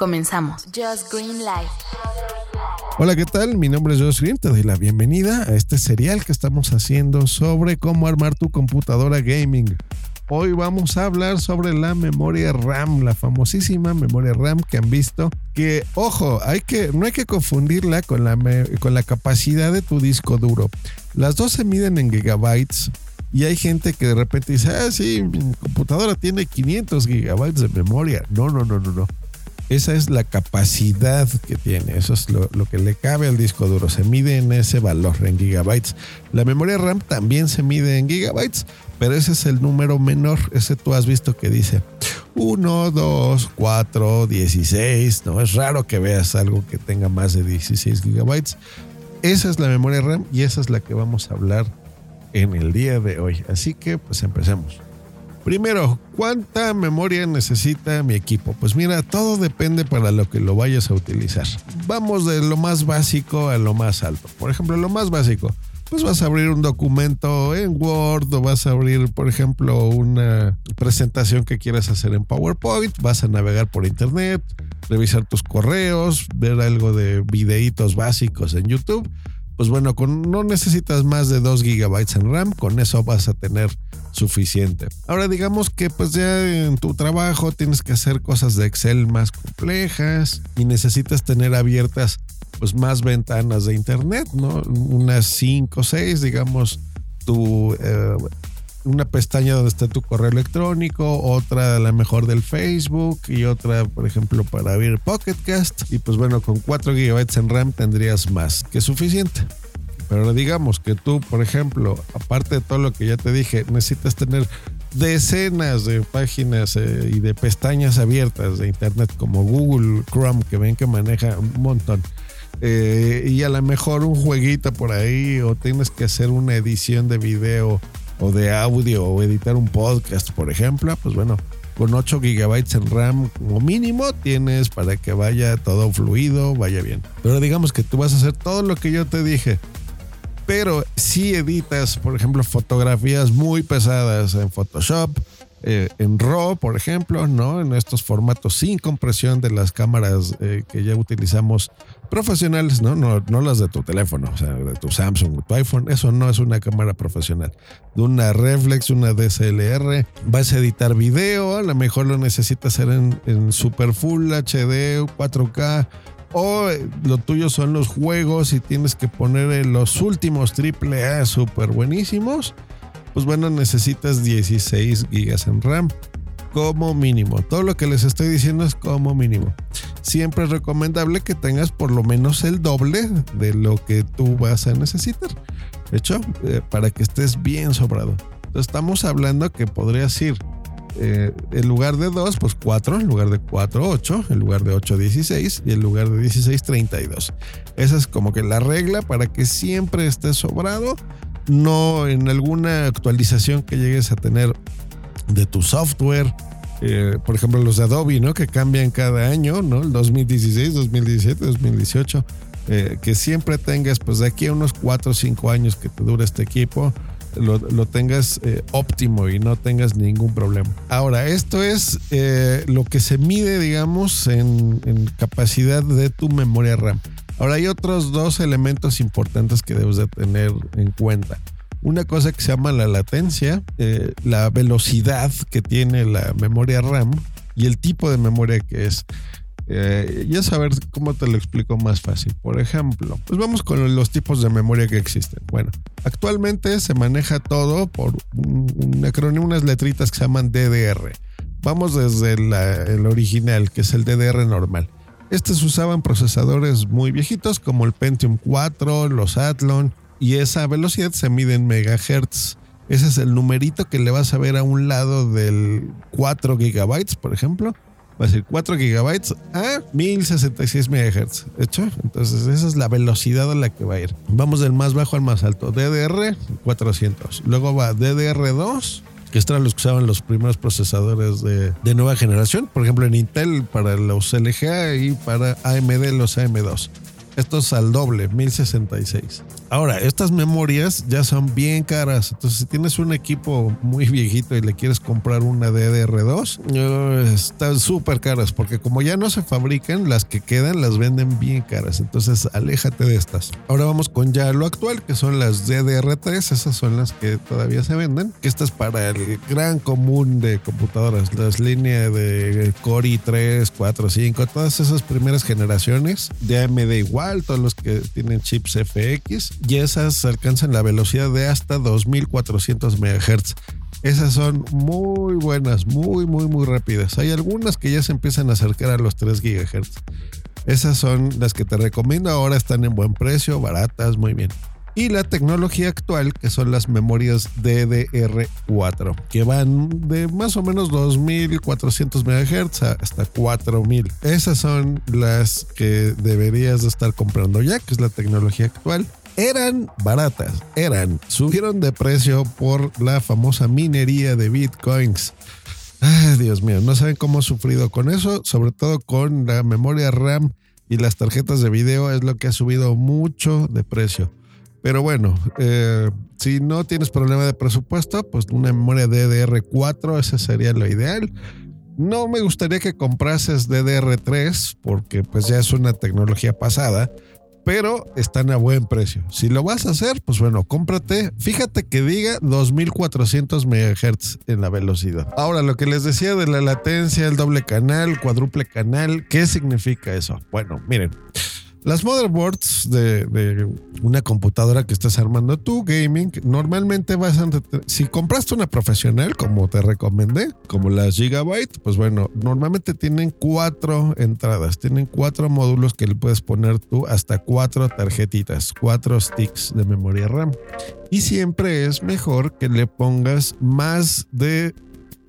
Comenzamos. Just Green Life. Hola, ¿qué tal? Mi nombre es Josh Green. Te doy la bienvenida a este serial que estamos haciendo sobre cómo armar tu computadora gaming. Hoy vamos a hablar sobre la memoria RAM, la famosísima memoria RAM que han visto. Que, ojo, hay que, no hay que confundirla con la, con la capacidad de tu disco duro. Las dos se miden en gigabytes. Y hay gente que de repente dice, ah, sí, mi computadora tiene 500 gigabytes de memoria. No, no, no, no, no. Esa es la capacidad que tiene, eso es lo, que le cabe al disco duro, se mide en ese valor, en gigabytes. La memoria RAM también se mide en gigabytes, pero ese es el número menor, ese tú has visto que dice 1, 2, 4, 16, no es raro que veas algo que tenga más de 16 gigabytes. Esa es la memoria RAM y esa es la que vamos a hablar en el día de hoy. Así que pues empecemos. Primero, ¿cuánta memoria necesita mi equipo? Pues mira, todo depende para lo que lo vayas a utilizar. Vamos de lo más básico a lo más alto. Por ejemplo, lo más básico, pues vas a abrir un documento en Word o vas a abrir, por ejemplo, una presentación que quieras hacer en PowerPoint, vas a navegar por internet, revisar tus correos, ver algo de videitos básicos en YouTube pues bueno, no necesitas más de 2 gigabytes en RAM, con eso vas a tener suficiente. Ahora digamos que pues ya en tu trabajo tienes que hacer cosas de Excel más complejas y necesitas tener abiertas pues más ventanas de internet, ¿no? Unas 5 o 6, digamos, tu eh, una pestaña donde está tu correo electrónico, otra a la mejor del Facebook y otra, por ejemplo, para abrir Pocketcast. Y pues bueno, con 4 GB en RAM tendrías más que suficiente. Pero digamos que tú, por ejemplo, aparte de todo lo que ya te dije, necesitas tener decenas de páginas eh, y de pestañas abiertas de Internet como Google Chrome, que ven que maneja un montón. Eh, y a lo mejor un jueguito por ahí o tienes que hacer una edición de video o de audio o editar un podcast, por ejemplo, pues bueno, con 8 gigabytes en RAM como mínimo tienes para que vaya todo fluido, vaya bien. Pero digamos que tú vas a hacer todo lo que yo te dije. Pero si editas, por ejemplo, fotografías muy pesadas en Photoshop, eh, en RAW, por ejemplo, ¿no? En estos formatos sin compresión de las cámaras eh, que ya utilizamos profesionales, ¿no? ¿no? No las de tu teléfono, o sea, de tu Samsung, tu iPhone, eso no es una cámara profesional. De una Reflex, una DSLR, vas a editar video, a lo mejor lo necesitas hacer en, en Super Full HD, 4K, o eh, lo tuyo son los juegos y tienes que poner los últimos AAA super buenísimos pues bueno, necesitas 16 gigas en RAM como mínimo. Todo lo que les estoy diciendo es como mínimo. Siempre es recomendable que tengas por lo menos el doble de lo que tú vas a necesitar. De hecho, eh, para que estés bien sobrado. Entonces, estamos hablando que podrías ir eh, en lugar de 2, pues 4, en lugar de 4, 8, en lugar de 8, 16 y en lugar de 16, 32. Esa es como que la regla para que siempre estés sobrado no en alguna actualización que llegues a tener de tu software, eh, por ejemplo los de Adobe, ¿no? Que cambian cada año, ¿no? El 2016, 2017, 2018, que siempre tengas, pues de aquí a unos 4 o 5 años que te dure este equipo, lo, tengas eh, óptimo y no tengas ningún problema. Ahora, esto es eh, lo que se mide, digamos, en, capacidad de tu memoria RAM. Ahora hay otros dos elementos importantes que debes de tener en cuenta. Una cosa que se llama la latencia, eh, la velocidad que tiene la memoria RAM y el tipo de memoria que es. Eh, ya saber cómo te lo explico más fácil. Por ejemplo, pues vamos con los tipos de memoria que existen. Bueno, actualmente se maneja todo por un, acrónimo, unas letritas que se llaman DDR. Vamos desde el original, que es el DDR normal. Estos usaban procesadores muy viejitos como el Pentium 4, los Athlon, y esa velocidad se mide en megahertz. Ese es el numerito que le vas a ver a un lado del 4 gigabytes, por ejemplo. Va a ser 4 gigabytes a 1066 megahertz. ¿Hecho? Entonces, esa es la velocidad a la que va a ir. Vamos del más bajo al más alto. DDR 400. Luego va DDR2 que eran los que usaban los primeros procesadores de, nueva generación, por ejemplo en Intel para los LGA y para AMD los AM2. Esto es al doble, 1066. Ahora, estas memorias ya son bien caras. Entonces, si tienes un equipo muy viejito y le quieres comprar una DDR2, eh, están súper caras porque como ya no se fabrican, las que quedan las venden bien caras. Entonces, aléjate de estas. Ahora vamos con ya lo actual, que son las DDR3. Esas son las que todavía se venden. Que esta es para el gran común de computadoras. Las líneas de Core i3, 4, 5, todas esas primeras generaciones de AMD igual, todos los que tienen chips FX. Y esas alcanzan la velocidad de hasta 2400 MHz. Esas son muy buenas, muy, muy, muy rápidas. Hay algunas que ya se empiezan a acercar a los 3 GHz. Esas son las que te recomiendo. Ahora están en buen precio, baratas, muy bien. Y la tecnología actual, que son las memorias DDR4, que van de más o menos 2400 MHz hasta 4000. Esas son las que deberías de estar comprando ya, que es la tecnología actual eran baratas, eran, subieron de precio por la famosa minería de bitcoins. Ay, Dios mío, no saben cómo he sufrido con eso, sobre todo con la memoria RAM y las tarjetas de video, es lo que ha subido mucho de precio. Pero bueno, eh, si no tienes problema de presupuesto, pues una memoria DDR4, ese sería lo ideal. No me gustaría que comprases DDR3 porque pues ya es una tecnología pasada pero están a buen precio. Si lo vas a hacer, pues bueno, cómprate. Fíjate que diga 2400 MHz en la velocidad. Ahora, lo que les decía de la latencia, el doble canal, cuádruple canal, ¿qué significa eso? Bueno, miren. Las motherboards de, una computadora que estás armando tú, gaming, normalmente vas a... Si compraste una profesional, como te recomendé, como las Gigabyte, pues bueno, normalmente tienen cuatro entradas, tienen cuatro módulos que le puedes poner tú hasta cuatro tarjetitas, cuatro sticks de memoria RAM. Y siempre es mejor que le pongas más de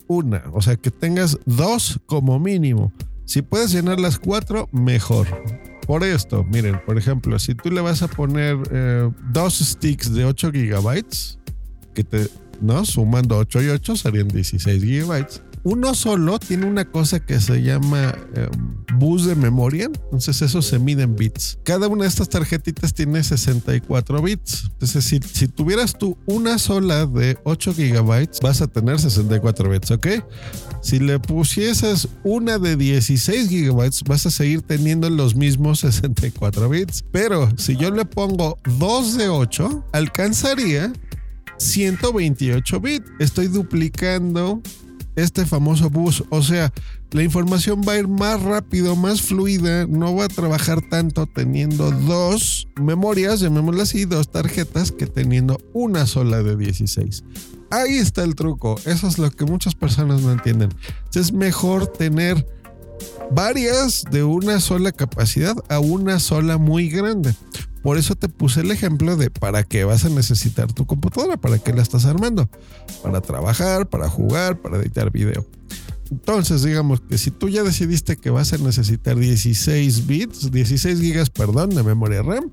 una, o sea, que tengas dos como mínimo. Si puedes llenar las cuatro, mejor por esto, miren, por ejemplo, si tú le vas a poner eh, dos sticks de 8 gigabytes, que te, ¿no? Sumando 8 y 8 serían 16 gigabytes uno solo tiene una cosa que se llama eh, bus de memoria. Entonces eso se mide en bits. Cada una de estas tarjetitas tiene 64 bits. Entonces si, si tuvieras tú una sola de 8 gigabytes, vas a tener 64 bits, ¿ok? Si le pusieses una de 16 gigabytes, vas a seguir teniendo los mismos 64 bits. Pero si yo le pongo 2 de 8, alcanzaría 128 bits. Estoy duplicando este famoso bus. O sea, la información va a ir más rápido, más fluida, no va a trabajar tanto teniendo dos memorias, llamémoslas así, dos tarjetas, que teniendo una sola de 16. Ahí está el truco. Eso es lo que muchas personas no entienden. Es mejor tener varias de una sola capacidad a una sola muy grande. Por eso te puse el ejemplo de para qué vas a necesitar tu computadora, para qué la estás armando. Para trabajar, para jugar, para editar video. Entonces, digamos que si tú ya decidiste que vas a necesitar 16 bits, 16 gigas, perdón, de memoria RAM,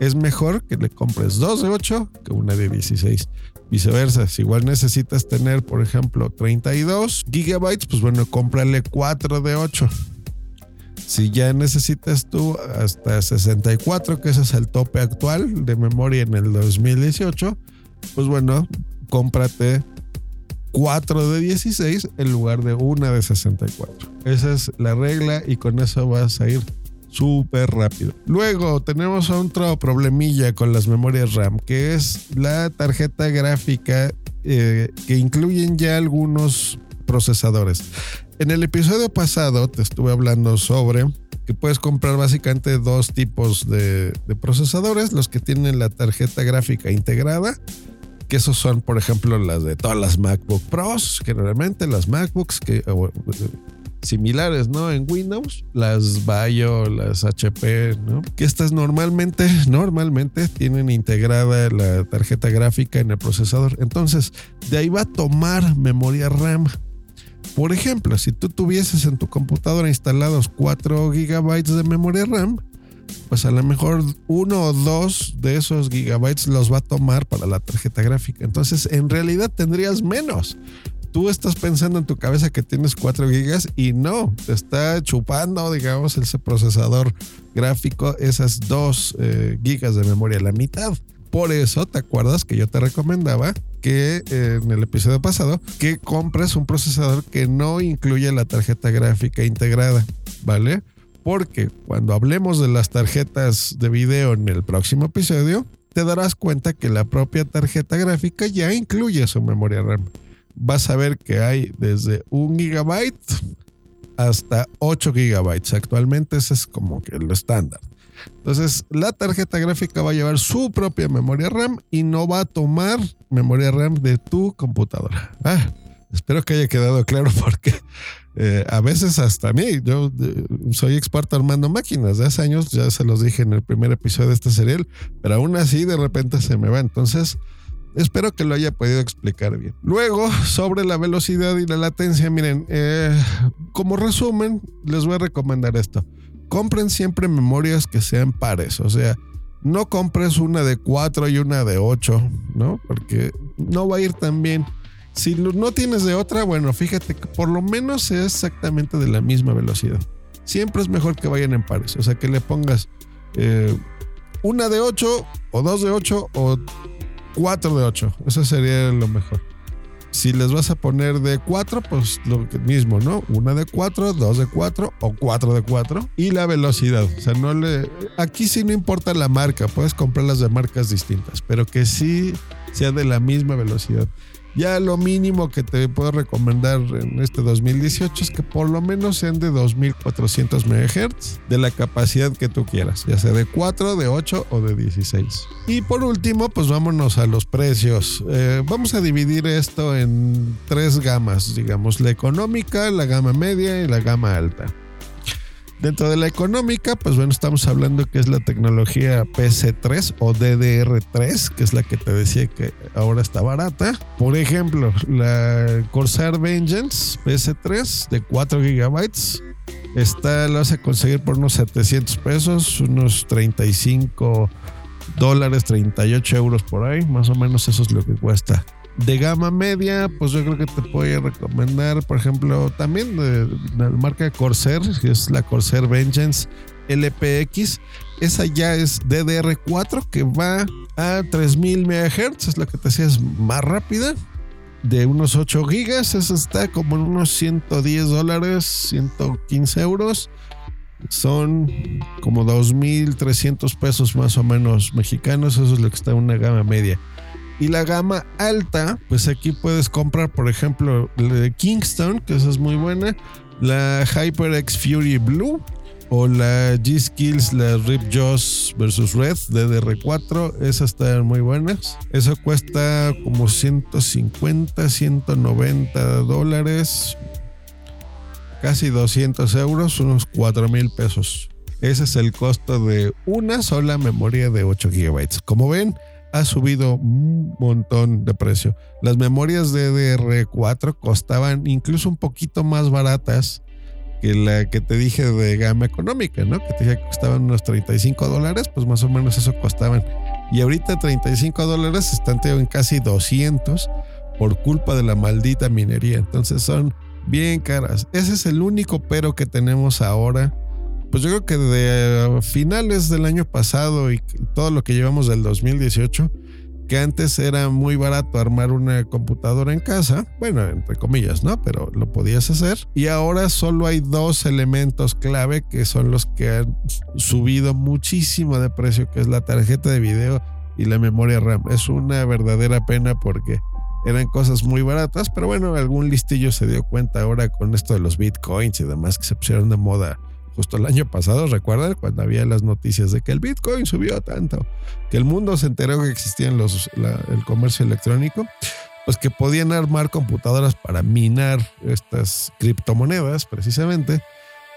es mejor que le compres dos de 8 que una de 16. Viceversa, si igual necesitas tener, por ejemplo, 32 gigabytes, pues bueno, cómprale 4 de 8 si ya necesitas tú hasta 64, que ese es el tope actual de memoria en el 2018, pues bueno, cómprate 4 de 16 en lugar de una de 64. Esa es la regla y con eso vas a ir súper rápido. Luego tenemos otro problemilla con las memorias RAM, que es la tarjeta gráfica eh, que incluyen ya algunos procesadores. En el episodio pasado te estuve hablando sobre que puedes comprar básicamente dos tipos de, procesadores, los que tienen la tarjeta gráfica integrada, que esos son, por ejemplo, las de todas las MacBook Pros, generalmente las MacBooks que similares, ¿no? En Windows, las Bio, las HP. Que estas normalmente, normalmente tienen integrada la tarjeta gráfica en el procesador. Entonces, de ahí va a tomar memoria RAM por ejemplo, si tú tuvieses en tu computadora instalados 4 GB de memoria RAM, pues a lo mejor uno o dos de esos gigabytes los va a tomar para la tarjeta gráfica. Entonces, en realidad tendrías menos. tú estás pensando en tu cabeza que tienes 4 gigas y no, te está chupando, digamos, ese procesador gráfico esas 2 eh, gigas de memoria, la mitad. Por eso, ¿te acuerdas que yo te recomendaba que eh, en el episodio pasado que compres un procesador que no incluye la tarjeta gráfica integrada, ¿vale? Porque cuando hablemos de las tarjetas de video en el próximo episodio, te darás cuenta que la propia tarjeta gráfica ya incluye su memoria RAM. Vas a ver que hay desde un gigabyte hasta 8 gigabytes. Actualmente ese es como que el estándar. Entonces, la tarjeta gráfica va a llevar su propia memoria RAM y no va a tomar memoria RAM de tu computadora. Ah, espero que haya quedado claro porque eh, a veces hasta mí, yo eh, soy experto armando máquinas de hace años, ya se los dije en el primer episodio de este serial, pero aún así de repente se me va. Entonces, espero que lo haya podido explicar bien. Luego, sobre la velocidad y la latencia, miren, eh, como resumen, les voy a recomendar esto. Compren siempre memorias que sean pares, o sea, no compres una de 4 y una de 8, ¿no? Porque no va a ir tan bien. Si no tienes de otra, bueno, fíjate que por lo menos sea exactamente de la misma velocidad. Siempre es mejor que vayan en pares. O sea, que le pongas eh, una de 8 o dos de 8 o cuatro de 8. Eso sería lo mejor. Si les vas a poner de 4, pues lo mismo, ¿no? Una de 4, dos de 4 o cuatro de 4. Y la velocidad. O sea, no le. Aquí sí no importa la marca. Puedes comprarlas de marcas distintas, pero que sí sea de la misma velocidad. Ya lo mínimo que te puedo recomendar en este 2018 es que por lo menos sean de 2400 MHz de la capacidad que tú quieras, ya sea de 4, de 8 o de 16. Y por último, pues vámonos a los precios. Eh, vamos a dividir esto en tres gamas, digamos, la económica, la gama media y la gama alta. Dentro de la económica, pues bueno, estamos hablando que es la tecnología PC3 o DDR3, que es la que te decía que ahora está barata. Por ejemplo, la Corsair Vengeance PC3 de 4 GB Esta la vas a conseguir por unos 700 pesos, unos 35 dólares, 38 euros por ahí. Más o menos eso es lo que cuesta de gama media, pues yo creo que te puedo recomendar, por ejemplo, también de, la marca Corsair, que es la Corsair Vengeance LPX. Esa ya es DDR4 que va a 3000 MHz, es lo que te decía, es más rápida. De unos 8 gigas, esa está como en unos 110 dólares, 115 euros. Son como 2.300 pesos más o menos mexicanos, eso es lo que está en una gama media. Y la gama alta, pues aquí puedes comprar, por ejemplo, la de Kingston, que esa es muy buena, la HyperX Fury Blue o la G-Skills, la Rip Jaws versus Red DDR4, esas están muy buenas. Eso cuesta como 150, 190 dólares, casi 200 euros, unos 4 mil pesos. Ese es el costo de una sola memoria de 8 GB. Como ven, ha subido un montón de precio. Las memorias DDR4 costaban incluso un poquito más baratas que la que te dije de gama económica, ¿no? Que te dije que costaban unos 35 dólares, pues más o menos eso costaban. Y ahorita 35 dólares están en casi 200 por culpa de la maldita minería. Entonces son bien caras. Ese es el único pero que tenemos ahora pues yo creo que de finales del año pasado y todo lo que llevamos del 2018, que antes era muy barato armar una computadora en casa, bueno, entre comillas, ¿no? Pero lo podías hacer. Y ahora solo hay dos elementos clave que son los que han subido muchísimo de precio, que es la tarjeta de video y la memoria RAM. Es una verdadera pena porque eran cosas muy baratas, pero bueno, algún listillo se dio cuenta ahora con esto de los bitcoins y demás que se pusieron de moda justo el año pasado, recuerdan cuando había las noticias de que el Bitcoin subió tanto, que el mundo se enteró que existían los, el comercio electrónico, pues que podían armar computadoras para minar estas criptomonedas precisamente.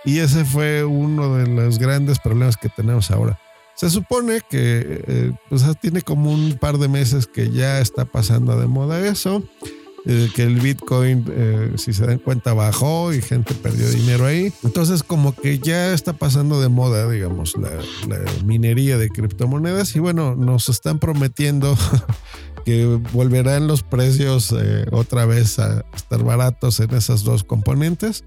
Y ese fue uno de los grandes problemas que tenemos ahora. Se supone que eh, pues tiene como un par de meses que ya está pasando de moda eso eh, que el Bitcoin, eh, si se dan cuenta, bajó y gente perdió dinero ahí. Entonces, como que ya está pasando de moda, digamos, la, minería de criptomonedas. Y bueno, nos están prometiendo que volverán los precios eh, otra vez a estar baratos en esas dos componentes.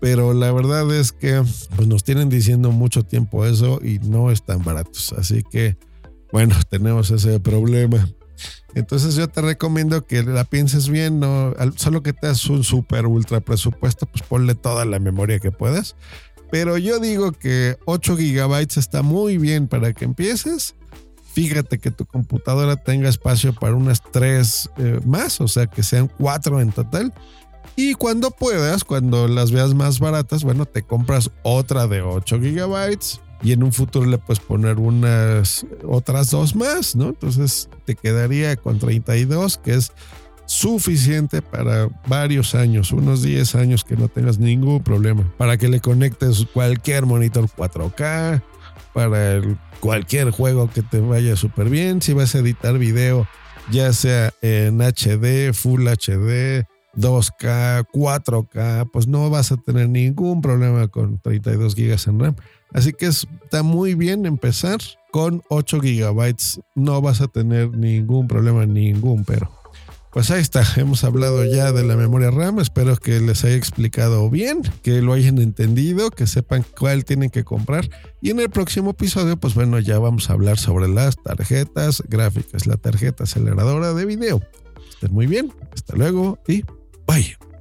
Pero la verdad es que pues, nos tienen diciendo mucho tiempo eso y no están baratos. Así que, bueno, tenemos ese problema. Entonces yo te recomiendo que la pienses bien, no, solo que te das un super ultra presupuesto, pues ponle toda la memoria que puedas. Pero yo digo que 8 gigabytes está muy bien para que empieces. Fíjate que tu computadora tenga espacio para unas 3 eh, más, o sea que sean 4 en total. Y cuando puedas, cuando las veas más baratas, bueno, te compras otra de 8 gigabytes y en un futuro le puedes poner unas otras dos más, ¿no? Entonces te quedaría con 32, que es suficiente para varios años, unos 10 años que no tengas ningún problema, para que le conectes cualquier monitor 4K, para cualquier juego que te vaya súper bien, si vas a editar video, ya sea en HD, Full HD, 2K, 4K, pues no vas a tener ningún problema con 32 GB en RAM. Así que está muy bien empezar con 8 GB. No vas a tener ningún problema, ningún pero. Pues ahí está, hemos hablado ya de la memoria RAM, espero que les haya explicado bien, que lo hayan entendido, que sepan cuál tienen que comprar. Y en el próximo episodio, pues bueno, ya vamos a hablar sobre las tarjetas gráficas, la tarjeta aceleradora de video. Estén muy bien, hasta luego y bye.